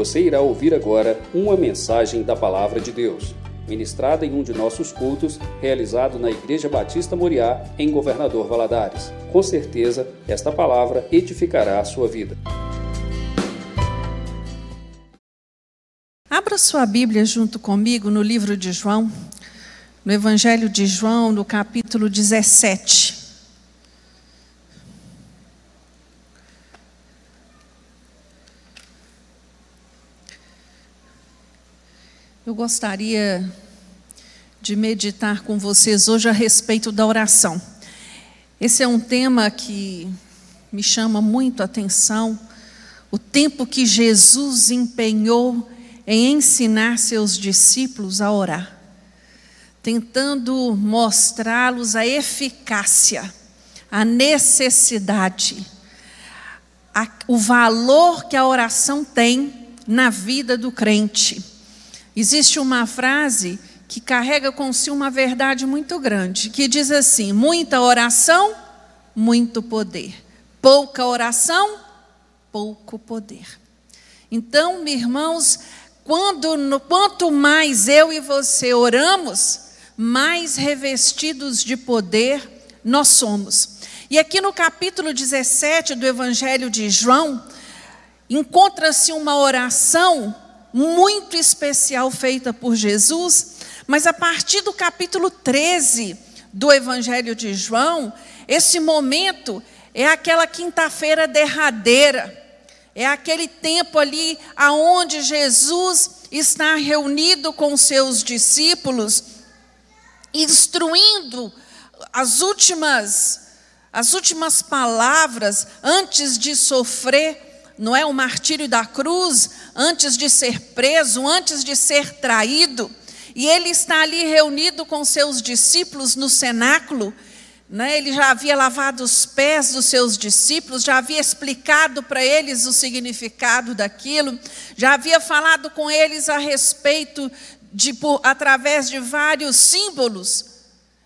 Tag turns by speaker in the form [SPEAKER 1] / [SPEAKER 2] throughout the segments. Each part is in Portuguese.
[SPEAKER 1] Você irá ouvir agora uma mensagem da Palavra de Deus, ministrada em um de nossos cultos, realizado na Igreja Batista Moriá, em Governador Valadares. Com certeza, esta palavra edificará a sua vida.
[SPEAKER 2] Abra sua Bíblia junto comigo no livro de João, no Evangelho de João, no capítulo 17. Eu gostaria de meditar com vocês hoje a respeito da oração. Esse é um tema que me chama muito a atenção. O tempo que Jesus empenhou em ensinar seus discípulos a orar, tentando mostrá-los a eficácia, a necessidade, a, o valor que a oração tem na vida do crente. Existe uma frase que carrega com si uma verdade muito grande, que diz assim: muita oração, muito poder. Pouca oração, pouco poder. Então, meus irmãos, quando, quanto mais eu e você oramos, mais revestidos de poder nós somos. E aqui no capítulo 17 do Evangelho de João, encontra-se uma oração muito especial feita por Jesus, mas a partir do capítulo 13 do Evangelho de João, esse momento é aquela quinta-feira derradeira, é aquele tempo ali aonde Jesus está reunido com seus discípulos, instruindo as últimas as últimas palavras antes de sofrer não é o martírio da cruz, antes de ser preso, antes de ser traído, e ele está ali reunido com seus discípulos no cenáculo, né? ele já havia lavado os pés dos seus discípulos, já havia explicado para eles o significado daquilo, já havia falado com eles a respeito de, por, através de vários símbolos,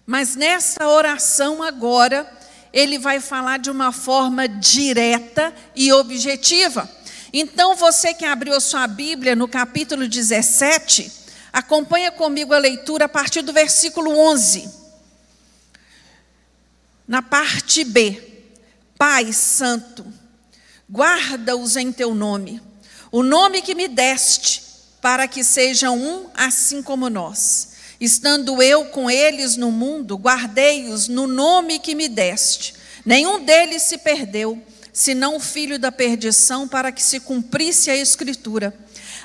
[SPEAKER 2] mas nessa oração agora, ele vai falar de uma forma direta e objetiva. Então, você que abriu sua Bíblia no capítulo 17, acompanha comigo a leitura a partir do versículo 11. Na parte B, Pai Santo, guarda-os em teu nome, o nome que me deste, para que sejam um assim como nós. Estando eu com eles no mundo, guardei-os no nome que me deste. Nenhum deles se perdeu, senão o filho da perdição, para que se cumprisse a Escritura.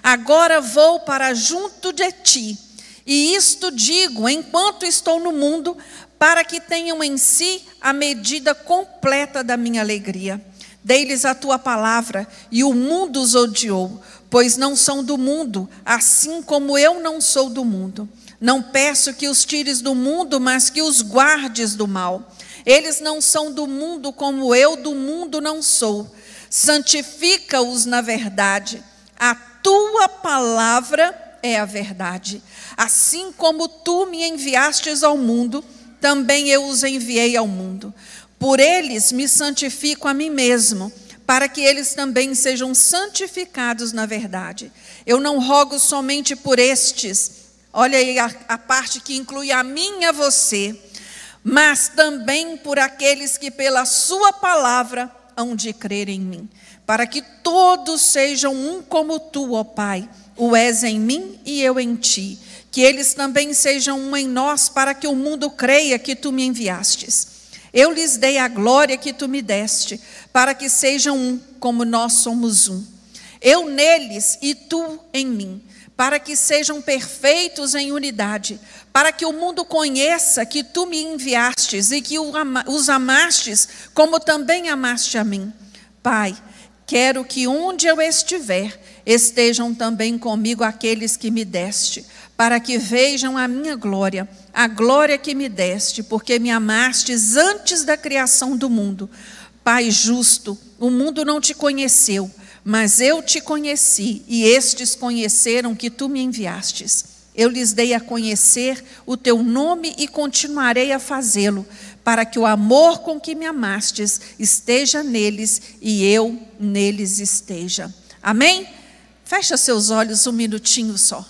[SPEAKER 2] Agora vou para junto de ti, e isto digo enquanto estou no mundo, para que tenham em si a medida completa da minha alegria. Dei-lhes a tua palavra, e o mundo os odiou, pois não são do mundo, assim como eu não sou do mundo. Não peço que os tires do mundo, mas que os guardes do mal. Eles não são do mundo como eu do mundo não sou. Santifica-os na verdade. A tua palavra é a verdade. Assim como tu me enviastes ao mundo, também eu os enviei ao mundo. Por eles me santifico a mim mesmo, para que eles também sejam santificados na verdade. Eu não rogo somente por estes Olha aí a, a parte que inclui a mim e a você, mas também por aqueles que pela Sua palavra hão de crer em mim, para que todos sejam um como tu, ó Pai, o és em mim e eu em ti, que eles também sejam um em nós, para que o mundo creia que tu me enviastes. Eu lhes dei a glória que tu me deste, para que sejam um, como nós somos um. Eu neles e tu em mim para que sejam perfeitos em unidade, para que o mundo conheça que tu me enviastes e que os amastes, como também amaste a mim. Pai, quero que onde eu estiver, estejam também comigo aqueles que me deste, para que vejam a minha glória, a glória que me deste, porque me amastes antes da criação do mundo. Pai justo, o mundo não te conheceu mas eu te conheci, e estes conheceram que tu me enviastes. Eu lhes dei a conhecer o teu nome e continuarei a fazê-lo, para que o amor com que me amastes esteja neles e eu neles esteja. Amém? Fecha seus olhos um minutinho só.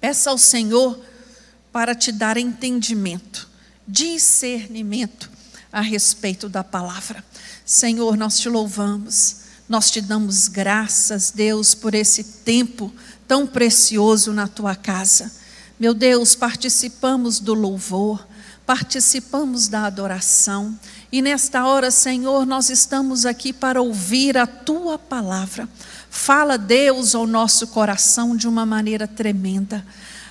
[SPEAKER 2] Peça ao Senhor para te dar entendimento, discernimento a respeito da palavra. Senhor, nós te louvamos, nós te damos graças, Deus, por esse tempo tão precioso na tua casa. Meu Deus, participamos do louvor, participamos da adoração. E nesta hora, Senhor, nós estamos aqui para ouvir a tua palavra. Fala, Deus, ao nosso coração de uma maneira tremenda.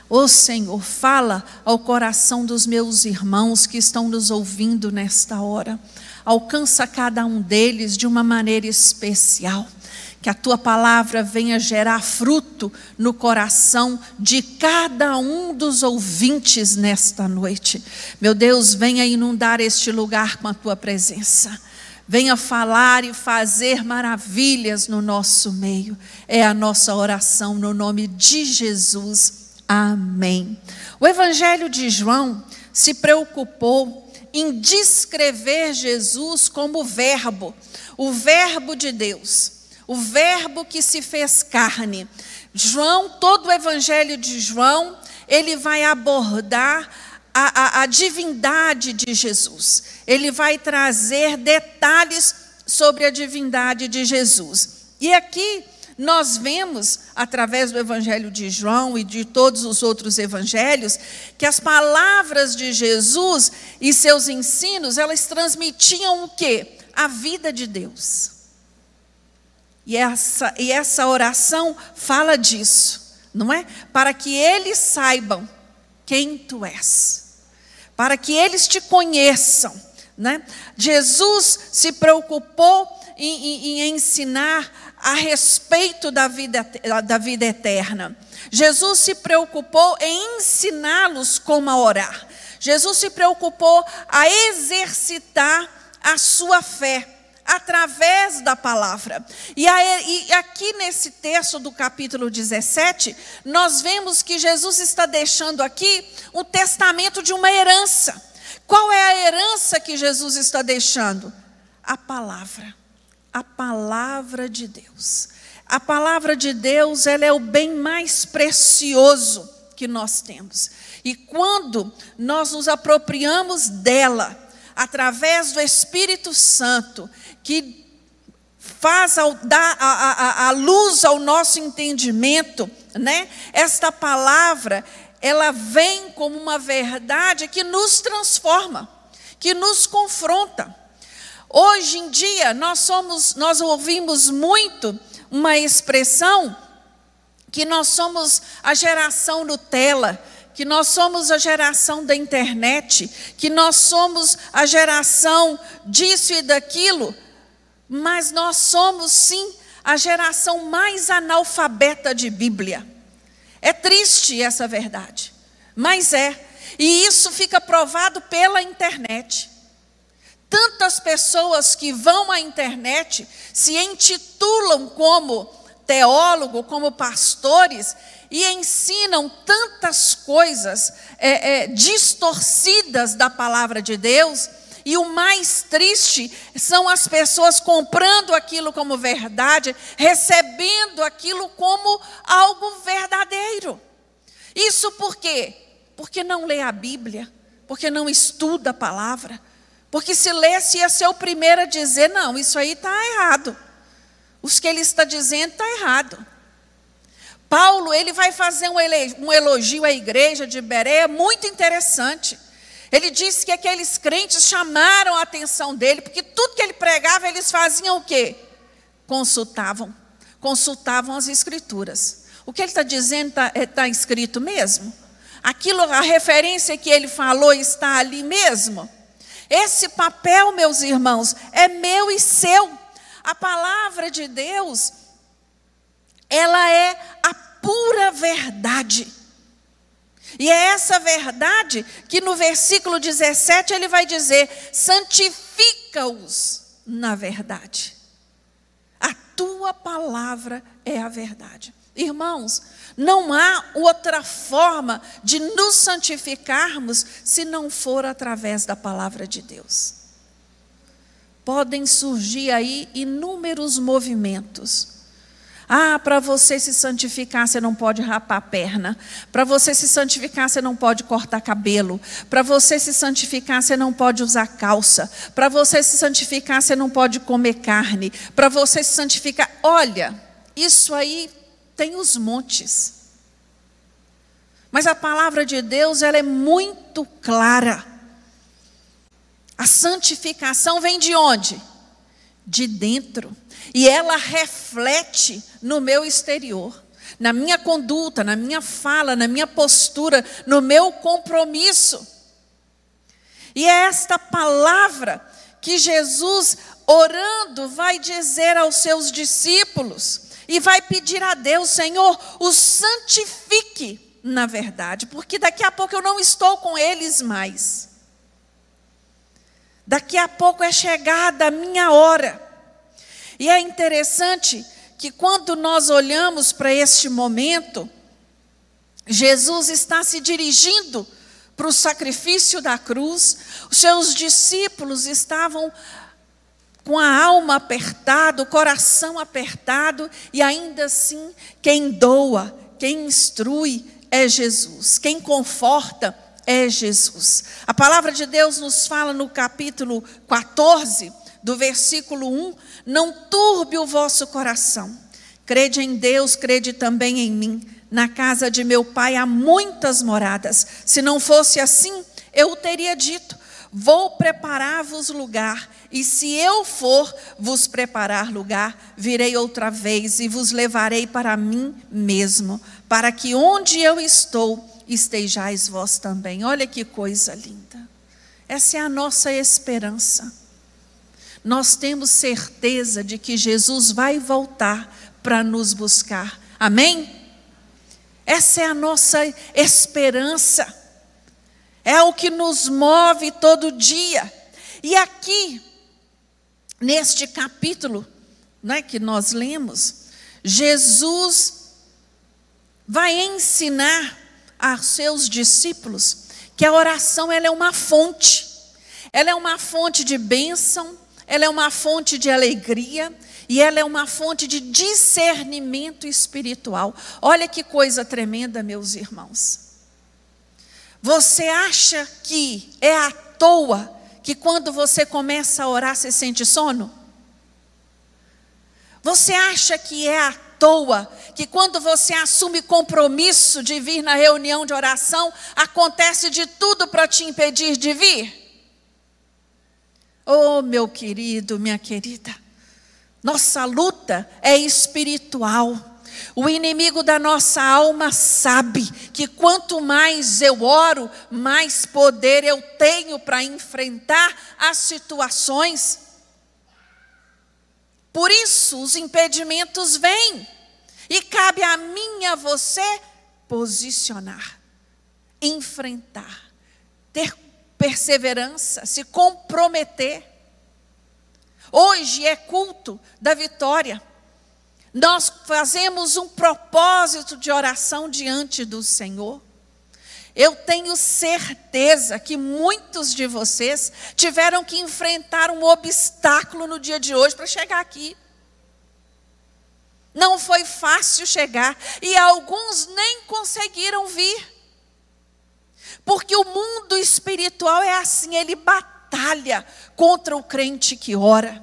[SPEAKER 2] Ô oh, Senhor, fala ao coração dos meus irmãos que estão nos ouvindo nesta hora. Alcança cada um deles de uma maneira especial. Que a tua palavra venha gerar fruto no coração de cada um dos ouvintes nesta noite. Meu Deus, venha inundar este lugar com a tua presença. Venha falar e fazer maravilhas no nosso meio. É a nossa oração no nome de Jesus. Amém. O Evangelho de João se preocupou em descrever Jesus como Verbo, o Verbo de Deus, o Verbo que se fez carne. João, todo o Evangelho de João, ele vai abordar a, a, a divindade de Jesus, ele vai trazer detalhes sobre a divindade de Jesus. E aqui nós vemos, através do Evangelho de João e de todos os outros evangelhos, que as palavras de Jesus e seus ensinos, elas transmitiam o quê? A vida de Deus. E essa, e essa oração fala disso, não é? Para que eles saibam quem tu és, para que eles te conheçam. Né? Jesus se preocupou em, em, em ensinar a respeito da vida, da vida eterna. Jesus se preocupou em ensiná-los como orar. Jesus se preocupou a exercitar a sua fé através da palavra. E, e, aqui nesse texto do capítulo 17, nós vemos que Jesus está deixando aqui o testamento de uma herança. Qual é a herança que Jesus está deixando? A palavra a palavra de Deus. A palavra de Deus, ela é o bem mais precioso que nós temos. E quando nós nos apropriamos dela, através do Espírito Santo, que faz ao, dá a, a, a luz ao nosso entendimento, né? Esta palavra, ela vem como uma verdade que nos transforma, que nos confronta. Hoje em dia nós somos, nós ouvimos muito uma expressão que nós somos a geração Nutella, que nós somos a geração da internet, que nós somos a geração disso e daquilo, mas nós somos sim a geração mais analfabeta de Bíblia. É triste essa verdade, mas é. E isso fica provado pela internet tantas pessoas que vão à internet, se intitulam como teólogo, como pastores, e ensinam tantas coisas é, é, distorcidas da palavra de Deus, e o mais triste são as pessoas comprando aquilo como verdade, recebendo aquilo como algo verdadeiro. Isso por quê? Porque não lê a Bíblia, porque não estuda a palavra, porque se lesse, ia ser o primeiro a dizer: não, isso aí está errado. Os que ele está dizendo está errado. Paulo, ele vai fazer um elogio à igreja de Bereia muito interessante. Ele disse que aqueles crentes chamaram a atenção dele, porque tudo que ele pregava, eles faziam o quê? Consultavam. Consultavam as escrituras. O que ele está dizendo está é, tá escrito mesmo? Aquilo, a referência que ele falou está ali mesmo? Esse papel, meus irmãos, é meu e seu. A palavra de Deus, ela é a pura verdade. E é essa verdade que no versículo 17 ele vai dizer: santifica-os na verdade. A tua palavra é a verdade. Irmãos, não há outra forma de nos santificarmos se não for através da palavra de Deus. Podem surgir aí inúmeros movimentos. Ah, para você se santificar, você não pode rapar a perna. Para você se santificar, você não pode cortar cabelo. Para você se santificar, você não pode usar calça. Para você se santificar, você não pode comer carne. Para você se santificar, olha, isso aí tem os montes. Mas a palavra de Deus, ela é muito clara. A santificação vem de onde? De dentro e ela reflete no meu exterior, na minha conduta, na minha fala, na minha postura, no meu compromisso. E é esta palavra que Jesus, orando, vai dizer aos seus discípulos e vai pedir a Deus, Senhor, o santifique na verdade, porque daqui a pouco eu não estou com eles mais. Daqui a pouco é chegada a minha hora. E é interessante que quando nós olhamos para este momento, Jesus está se dirigindo para o sacrifício da cruz, os seus discípulos estavam com a alma apertada, o coração apertado, e ainda assim, quem doa, quem instrui é Jesus, quem conforta é Jesus. A palavra de Deus nos fala no capítulo 14 do versículo 1, não turbe o vosso coração. Crede em Deus, crede também em mim. Na casa de meu pai há muitas moradas. Se não fosse assim, eu o teria dito: Vou preparar-vos lugar, e se eu for vos preparar lugar, virei outra vez e vos levarei para mim mesmo, para que onde eu estou estejais vós também. Olha que coisa linda. Essa é a nossa esperança nós temos certeza de que Jesus vai voltar para nos buscar. Amém? Essa é a nossa esperança. É o que nos move todo dia. E aqui, neste capítulo né, que nós lemos, Jesus vai ensinar aos seus discípulos que a oração ela é uma fonte. Ela é uma fonte de bênção, ela é uma fonte de alegria e ela é uma fonte de discernimento espiritual. Olha que coisa tremenda, meus irmãos. Você acha que é à toa que quando você começa a orar você sente sono? Você acha que é à toa que quando você assume compromisso de vir na reunião de oração, acontece de tudo para te impedir de vir? Oh, meu querido, minha querida, nossa luta é espiritual. O inimigo da nossa alma sabe que quanto mais eu oro, mais poder eu tenho para enfrentar as situações. Por isso, os impedimentos vêm. E cabe a mim e a você posicionar, enfrentar, ter perseverança, se comprometer. Hoje é culto da vitória. Nós fazemos um propósito de oração diante do Senhor. Eu tenho certeza que muitos de vocês tiveram que enfrentar um obstáculo no dia de hoje para chegar aqui. Não foi fácil chegar e alguns nem conseguiram vir. Porque o mundo espiritual é assim, ele batalha contra o crente que ora.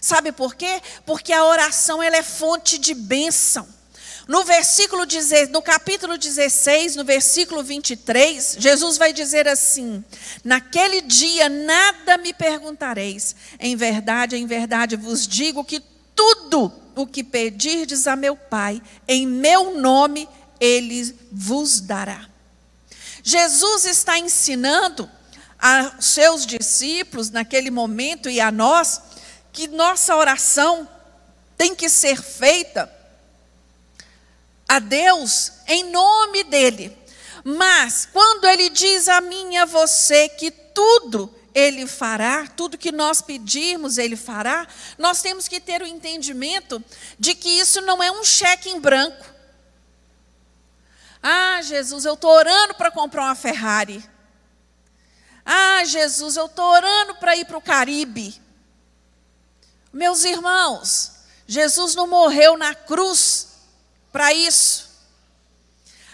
[SPEAKER 2] Sabe por quê? Porque a oração ela é fonte de bênção. No versículo no capítulo 16, no versículo 23, Jesus vai dizer assim: Naquele dia nada me perguntareis. Em verdade, em verdade vos digo que tudo o que pedirdes a meu Pai, em meu nome, ele vos dará. Jesus está ensinando a seus discípulos naquele momento e a nós que nossa oração tem que ser feita a Deus em nome dele. Mas quando ele diz a mim e a você que tudo ele fará, tudo que nós pedirmos ele fará, nós temos que ter o entendimento de que isso não é um cheque em branco. Ah, Jesus, eu estou orando para comprar uma Ferrari. Ah, Jesus, eu estou orando para ir para o Caribe. Meus irmãos, Jesus não morreu na cruz para isso.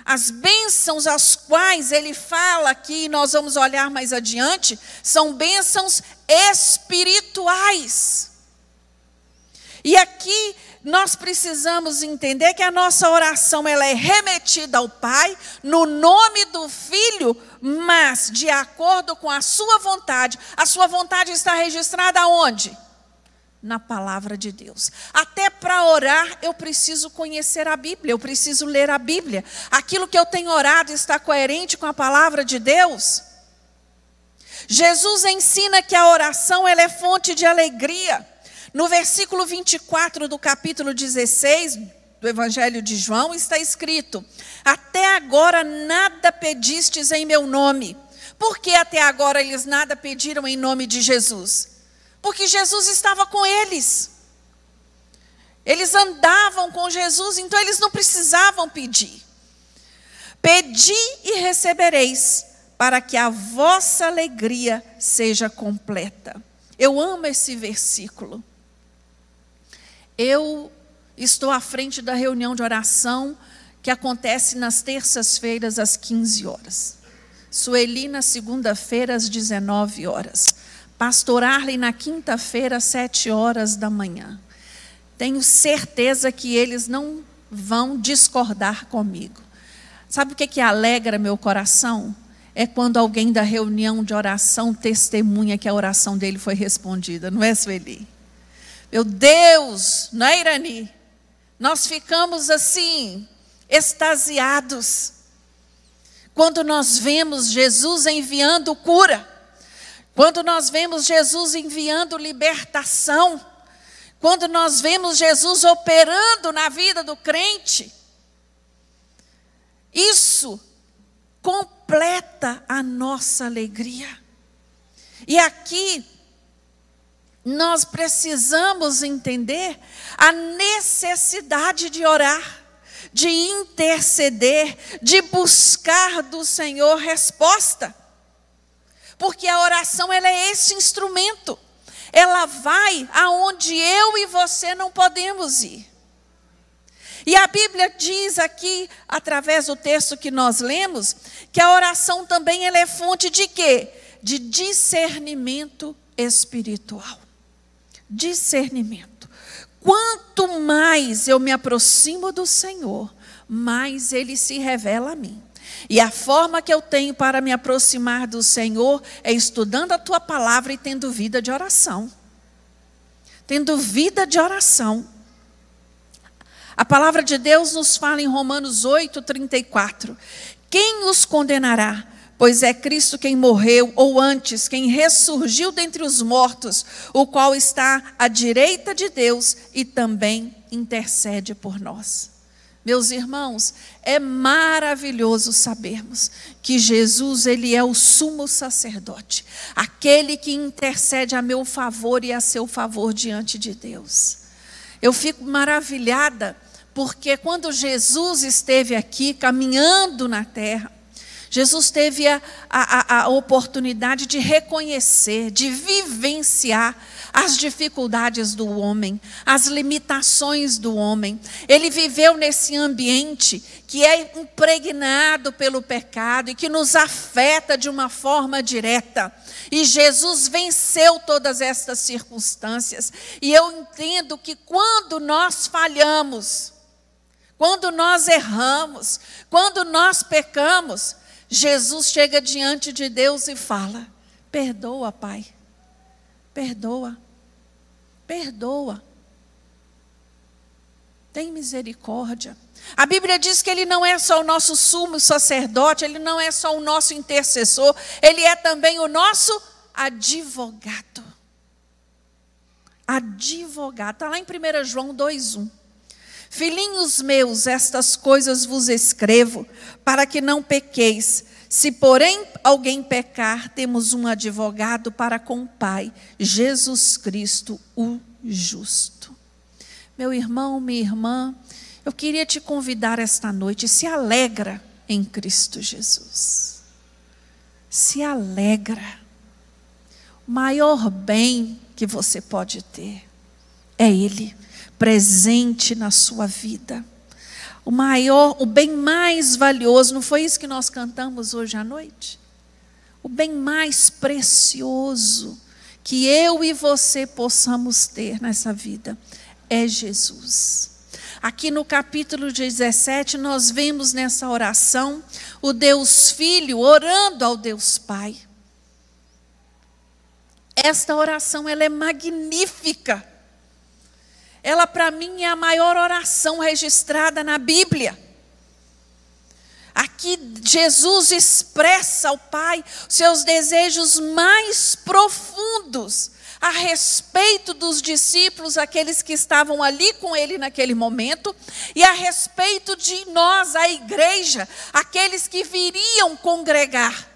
[SPEAKER 2] As bênçãos às quais ele fala aqui, nós vamos olhar mais adiante, são bênçãos espirituais. E aqui nós precisamos entender que a nossa oração ela é remetida ao Pai no nome do Filho, mas de acordo com a sua vontade. A sua vontade está registrada onde? Na palavra de Deus. Até para orar eu preciso conhecer a Bíblia, eu preciso ler a Bíblia. Aquilo que eu tenho orado está coerente com a palavra de Deus? Jesus ensina que a oração ela é fonte de alegria. No versículo 24 do capítulo 16 do Evangelho de João está escrito: Até agora nada pedistes em meu nome. Por que até agora eles nada pediram em nome de Jesus? Porque Jesus estava com eles. Eles andavam com Jesus, então eles não precisavam pedir. Pedi e recebereis, para que a vossa alegria seja completa. Eu amo esse versículo. Eu estou à frente da reunião de oração que acontece nas terças-feiras às 15 horas. Sueli na segunda-feira às 19 horas. Pastor Arley na quinta-feira às 7 horas da manhã. Tenho certeza que eles não vão discordar comigo. Sabe o que, que alegra meu coração? É quando alguém da reunião de oração testemunha que a oração dele foi respondida, não é, Sueli? Meu Deus, não é, Irani? Nós ficamos assim, extasiados, quando nós vemos Jesus enviando cura, quando nós vemos Jesus enviando libertação, quando nós vemos Jesus operando na vida do crente. Isso completa a nossa alegria. E aqui nós precisamos entender a necessidade de orar, de interceder, de buscar do Senhor resposta. Porque a oração ela é esse instrumento. Ela vai aonde eu e você não podemos ir. E a Bíblia diz aqui, através do texto que nós lemos, que a oração também ela é fonte de quê? De discernimento espiritual discernimento. Quanto mais eu me aproximo do Senhor, mais ele se revela a mim. E a forma que eu tenho para me aproximar do Senhor é estudando a tua palavra e tendo vida de oração. Tendo vida de oração. A palavra de Deus nos fala em Romanos 8, 34. Quem os condenará? Pois é Cristo quem morreu, ou antes, quem ressurgiu dentre os mortos, o qual está à direita de Deus e também intercede por nós. Meus irmãos, é maravilhoso sabermos que Jesus, ele é o sumo sacerdote, aquele que intercede a meu favor e a seu favor diante de Deus. Eu fico maravilhada porque quando Jesus esteve aqui caminhando na terra, Jesus teve a, a, a oportunidade de reconhecer, de vivenciar as dificuldades do homem, as limitações do homem. Ele viveu nesse ambiente que é impregnado pelo pecado e que nos afeta de uma forma direta. E Jesus venceu todas estas circunstâncias. E eu entendo que quando nós falhamos, quando nós erramos, quando nós pecamos, Jesus chega diante de Deus e fala: Perdoa, Pai. Perdoa. Perdoa. Tem misericórdia. A Bíblia diz que ele não é só o nosso sumo sacerdote, ele não é só o nosso intercessor, ele é também o nosso advogado. Advogado. Está lá em 1 João 2,1. Filhinhos meus, estas coisas vos escrevo, para que não pequeis. Se, porém, alguém pecar, temos um advogado para com o Pai, Jesus Cristo, o justo. Meu irmão, minha irmã, eu queria te convidar esta noite, se alegra em Cristo Jesus. Se alegra. O maior bem que você pode ter é Ele presente na sua vida. O maior, o bem mais valioso, não foi isso que nós cantamos hoje à noite? O bem mais precioso que eu e você possamos ter nessa vida é Jesus. Aqui no capítulo 17, nós vemos nessa oração o Deus Filho orando ao Deus Pai. Esta oração ela é magnífica. Ela para mim é a maior oração registrada na Bíblia. Aqui Jesus expressa ao Pai seus desejos mais profundos a respeito dos discípulos, aqueles que estavam ali com ele naquele momento, e a respeito de nós, a igreja, aqueles que viriam congregar,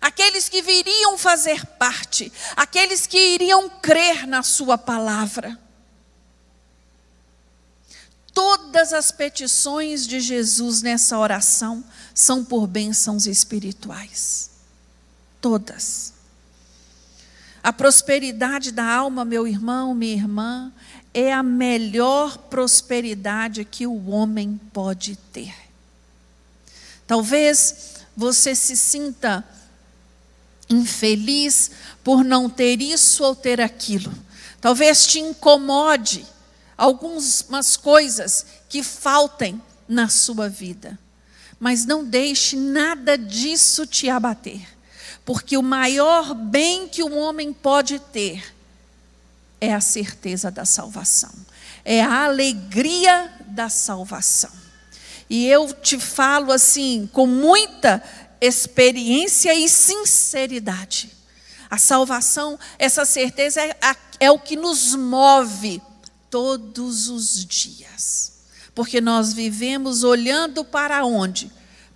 [SPEAKER 2] aqueles que viriam fazer parte, aqueles que iriam crer na Sua palavra. Todas as petições de Jesus nessa oração são por bênçãos espirituais. Todas. A prosperidade da alma, meu irmão, minha irmã, é a melhor prosperidade que o homem pode ter. Talvez você se sinta infeliz por não ter isso ou ter aquilo. Talvez te incomode algumas coisas que faltem na sua vida. Mas não deixe nada disso te abater, porque o maior bem que um homem pode ter é a certeza da salvação, é a alegria da salvação. E eu te falo assim, com muita experiência e sinceridade. A salvação, essa certeza é, é o que nos move todos os dias. Porque nós vivemos olhando para onde?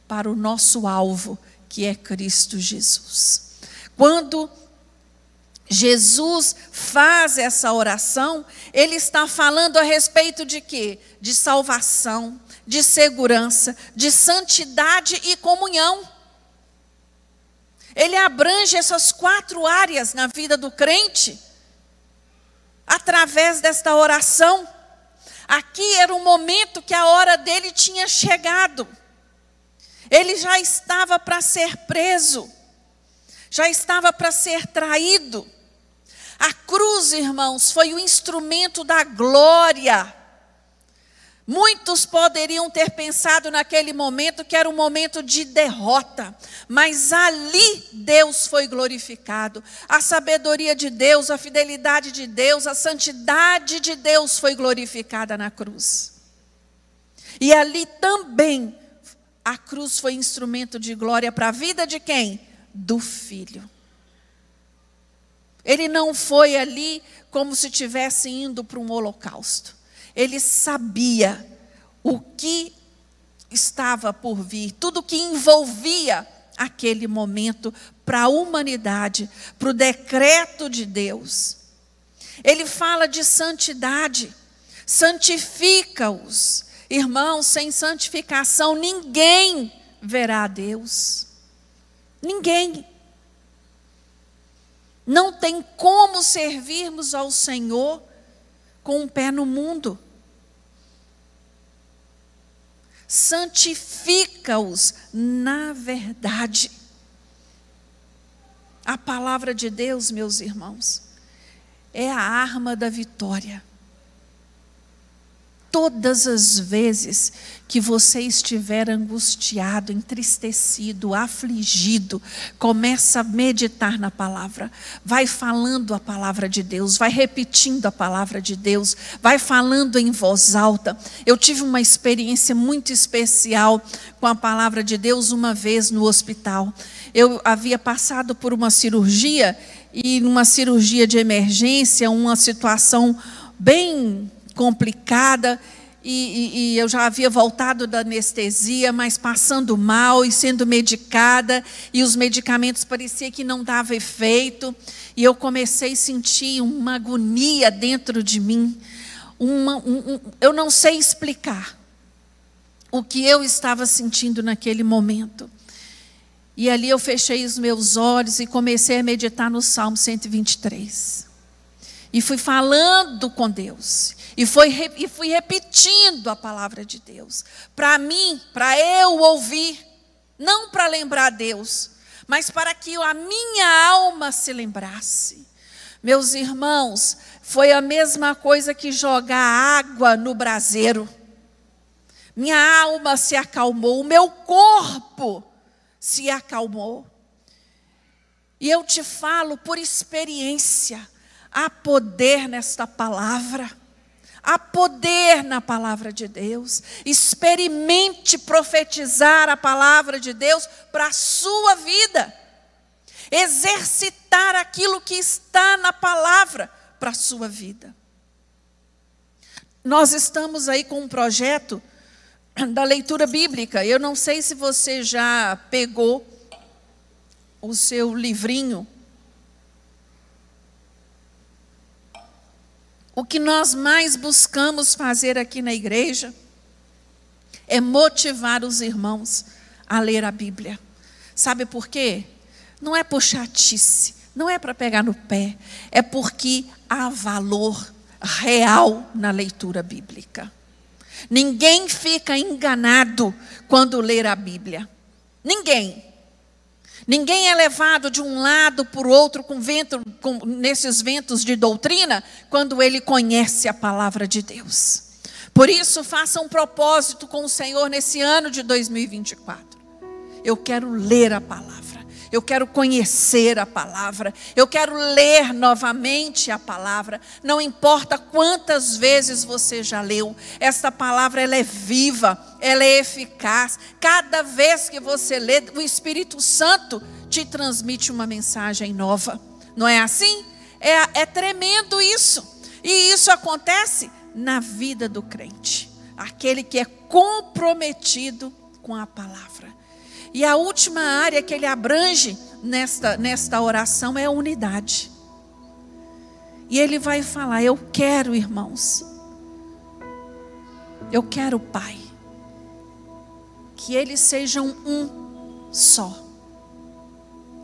[SPEAKER 2] Para o nosso alvo, que é Cristo Jesus. Quando Jesus faz essa oração, ele está falando a respeito de quê? De salvação, de segurança, de santidade e comunhão. Ele abrange essas quatro áreas na vida do crente através desta oração. Aqui era um momento que a hora dele tinha chegado. Ele já estava para ser preso, já estava para ser traído. A cruz, irmãos, foi o instrumento da glória Muitos poderiam ter pensado naquele momento que era um momento de derrota, mas ali Deus foi glorificado. A sabedoria de Deus, a fidelidade de Deus, a santidade de Deus foi glorificada na cruz. E ali também a cruz foi instrumento de glória para a vida de quem? Do filho. Ele não foi ali como se estivesse indo para um holocausto. Ele sabia o que estava por vir, tudo que envolvia aquele momento para a humanidade, para o decreto de Deus. Ele fala de santidade, santifica-os. Irmãos, sem santificação ninguém verá a Deus. Ninguém. Não tem como servirmos ao Senhor com um pé no mundo santifica-os na verdade. A palavra de Deus, meus irmãos, é a arma da vitória todas as vezes que você estiver angustiado, entristecido, afligido, começa a meditar na palavra, vai falando a palavra de Deus, vai repetindo a palavra de Deus, vai falando em voz alta. Eu tive uma experiência muito especial com a palavra de Deus uma vez no hospital. Eu havia passado por uma cirurgia e numa cirurgia de emergência, uma situação bem complicada. E, e, e, eu já havia voltado da anestesia, mas passando mal e sendo medicada, e os medicamentos parecia que não davam efeito, e eu comecei a sentir uma agonia dentro de mim. Uma, um, um, eu não sei explicar o que eu estava sentindo naquele momento. E ali eu fechei os meus olhos e comecei a meditar no Salmo 123. E fui falando com Deus. E, foi, e fui repetindo a palavra de Deus. Para mim, para eu ouvir. Não para lembrar Deus, mas para que a minha alma se lembrasse. Meus irmãos, foi a mesma coisa que jogar água no braseiro. Minha alma se acalmou, o meu corpo se acalmou. E eu te falo por experiência, há poder nesta palavra. Há poder na palavra de Deus. Experimente profetizar a palavra de Deus para a sua vida. Exercitar aquilo que está na palavra para a sua vida. Nós estamos aí com um projeto da leitura bíblica. Eu não sei se você já pegou o seu livrinho. O que nós mais buscamos fazer aqui na igreja é motivar os irmãos a ler a Bíblia. Sabe por quê? Não é por chatice, não é para pegar no pé, é porque há valor real na leitura bíblica. Ninguém fica enganado quando ler a Bíblia. Ninguém. Ninguém é levado de um lado para o outro com vento, com, nesses ventos de doutrina, quando ele conhece a palavra de Deus. Por isso, faça um propósito com o Senhor nesse ano de 2024. Eu quero ler a palavra eu quero conhecer a palavra, eu quero ler novamente a palavra. Não importa quantas vezes você já leu, esta palavra ela é viva, ela é eficaz. Cada vez que você lê, o Espírito Santo te transmite uma mensagem nova. Não é assim? É, é tremendo isso. E isso acontece na vida do crente, aquele que é comprometido com a palavra. E a última área que ele abrange nesta, nesta oração é a unidade. E ele vai falar: Eu quero, irmãos, eu quero, Pai, que eles sejam um só,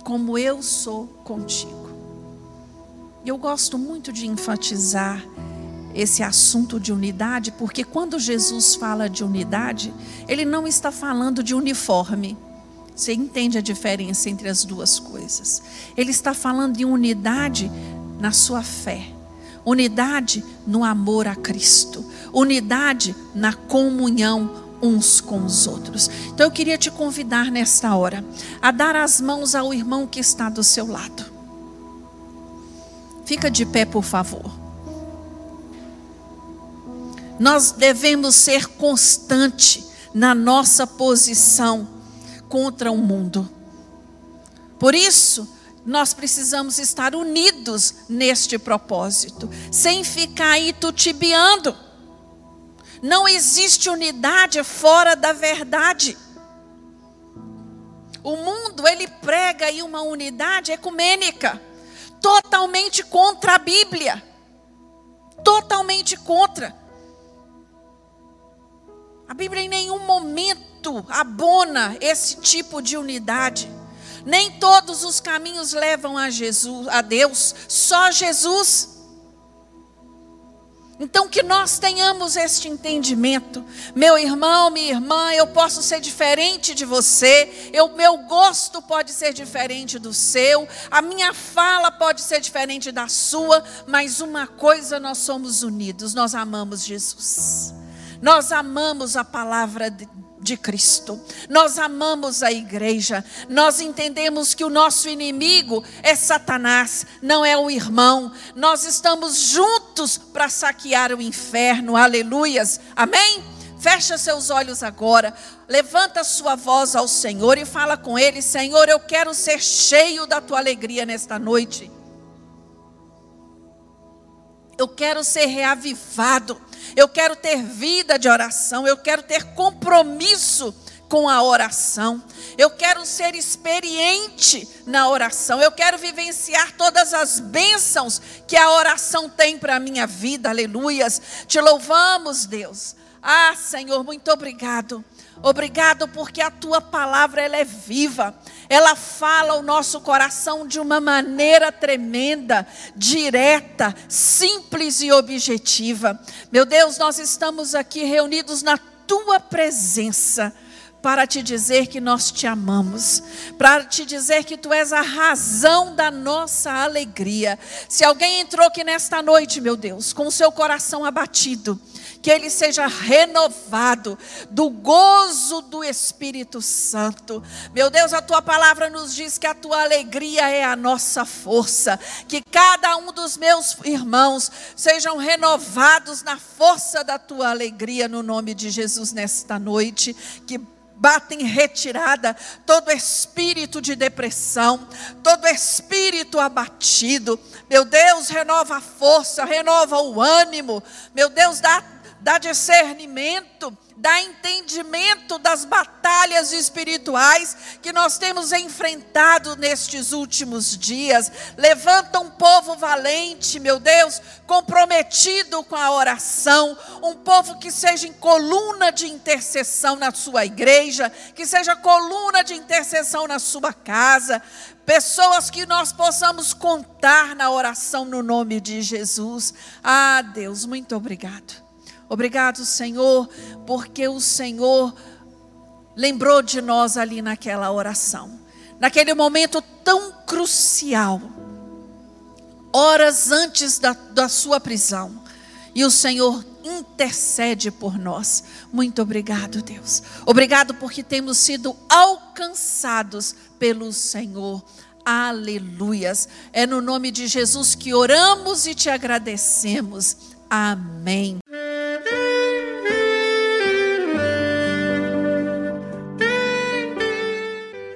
[SPEAKER 2] como eu sou contigo. Eu gosto muito de enfatizar esse assunto de unidade, porque quando Jesus fala de unidade, ele não está falando de uniforme. Você entende a diferença entre as duas coisas? Ele está falando de unidade na sua fé, unidade no amor a Cristo, unidade na comunhão uns com os outros. Então eu queria te convidar nesta hora a dar as mãos ao irmão que está do seu lado. Fica de pé, por favor. Nós devemos ser constante na nossa posição contra o mundo. Por isso, nós precisamos estar unidos neste propósito, sem ficar aí tutibiando. Não existe unidade fora da verdade. O mundo, ele prega aí uma unidade ecumênica, totalmente contra a Bíblia. Totalmente contra. A Bíblia em nenhum momento abona esse tipo de unidade. Nem todos os caminhos levam a Jesus, a Deus, só Jesus. Então que nós tenhamos este entendimento. Meu irmão, minha irmã, eu posso ser diferente de você, o meu gosto pode ser diferente do seu, a minha fala pode ser diferente da sua, mas uma coisa nós somos unidos, nós amamos Jesus. Nós amamos a palavra de, de Cristo, nós amamos a igreja, nós entendemos que o nosso inimigo é Satanás, não é o irmão, nós estamos juntos para saquear o inferno, aleluias, amém? Fecha seus olhos agora, levanta sua voz ao Senhor e fala com Ele: Senhor, eu quero ser cheio da tua alegria nesta noite. Eu quero ser reavivado eu quero ter vida de oração, eu quero ter compromisso com a oração. Eu quero ser experiente na oração. Eu quero vivenciar todas as bênçãos que a oração tem para a minha vida. Aleluias. Te louvamos, Deus. Ah, Senhor, muito obrigado. Obrigado porque a tua palavra ela é viva. Ela fala o nosso coração de uma maneira tremenda, direta, simples e objetiva. Meu Deus, nós estamos aqui reunidos na tua presença para te dizer que nós te amamos, para te dizer que tu és a razão da nossa alegria. Se alguém entrou aqui nesta noite, meu Deus, com o seu coração abatido, que ele seja renovado do gozo do Espírito Santo. Meu Deus, a tua palavra nos diz que a tua alegria é a nossa força, que cada um dos meus irmãos sejam renovados na força da tua alegria no nome de Jesus nesta noite, que bata em retirada todo espírito de depressão, todo espírito abatido. Meu Deus, renova a força, renova o ânimo. Meu Deus, dá dá discernimento, dá entendimento das batalhas espirituais que nós temos enfrentado nestes últimos dias. Levanta um povo valente, meu Deus, comprometido com a oração, um povo que seja em coluna de intercessão na sua igreja, que seja coluna de intercessão na sua casa. Pessoas que nós possamos contar na oração no nome de Jesus. Ah, Deus, muito obrigado. Obrigado, Senhor, porque o Senhor lembrou de nós ali naquela oração, naquele momento tão crucial, horas antes da, da sua prisão, e o Senhor intercede por nós. Muito obrigado, Deus. Obrigado porque temos sido alcançados pelo Senhor. Aleluias. É no nome de Jesus que oramos e te agradecemos. Amém.